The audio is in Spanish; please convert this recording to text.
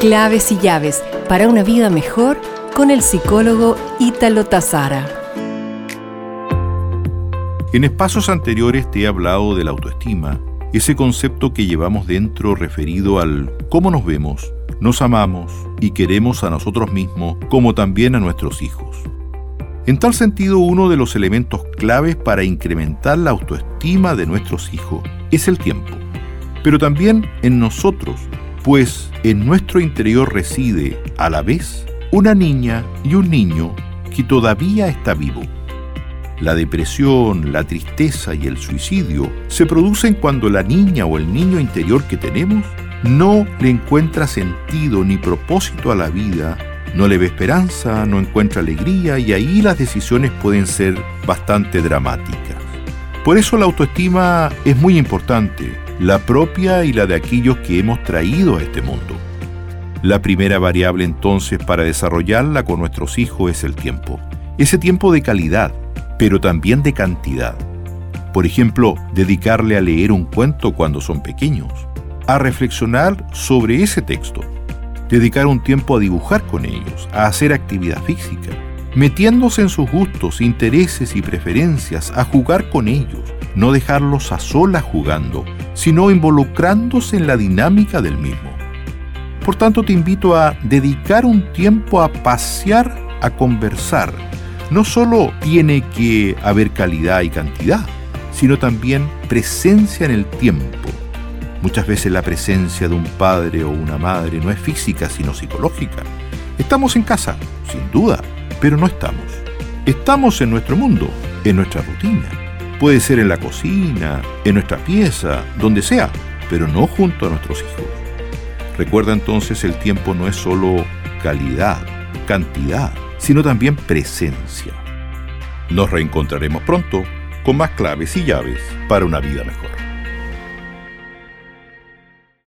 Claves y llaves para una vida mejor con el psicólogo Ítalo Tazara. En espacios anteriores te he hablado de la autoestima, ese concepto que llevamos dentro referido al cómo nos vemos, nos amamos y queremos a nosotros mismos como también a nuestros hijos. En tal sentido, uno de los elementos claves para incrementar la autoestima de nuestros hijos es el tiempo, pero también en nosotros pues en nuestro interior reside, a la vez, una niña y un niño que todavía está vivo. La depresión, la tristeza y el suicidio se producen cuando la niña o el niño interior que tenemos no le encuentra sentido ni propósito a la vida, no le ve esperanza, no encuentra alegría y ahí las decisiones pueden ser bastante dramáticas. Por eso la autoestima es muy importante, la propia y la de aquellos que hemos traído a este mundo. La primera variable entonces para desarrollarla con nuestros hijos es el tiempo. Ese tiempo de calidad, pero también de cantidad. Por ejemplo, dedicarle a leer un cuento cuando son pequeños, a reflexionar sobre ese texto, dedicar un tiempo a dibujar con ellos, a hacer actividad física, metiéndose en sus gustos, intereses y preferencias, a jugar con ellos, no dejarlos a solas jugando, sino involucrándose en la dinámica del mismo. Por tanto, te invito a dedicar un tiempo a pasear, a conversar. No solo tiene que haber calidad y cantidad, sino también presencia en el tiempo. Muchas veces la presencia de un padre o una madre no es física, sino psicológica. Estamos en casa, sin duda, pero no estamos. Estamos en nuestro mundo, en nuestra rutina. Puede ser en la cocina, en nuestra pieza, donde sea, pero no junto a nuestros hijos. Recuerda entonces el tiempo no es solo calidad, cantidad, sino también presencia. Nos reencontraremos pronto con más claves y llaves para una vida mejor.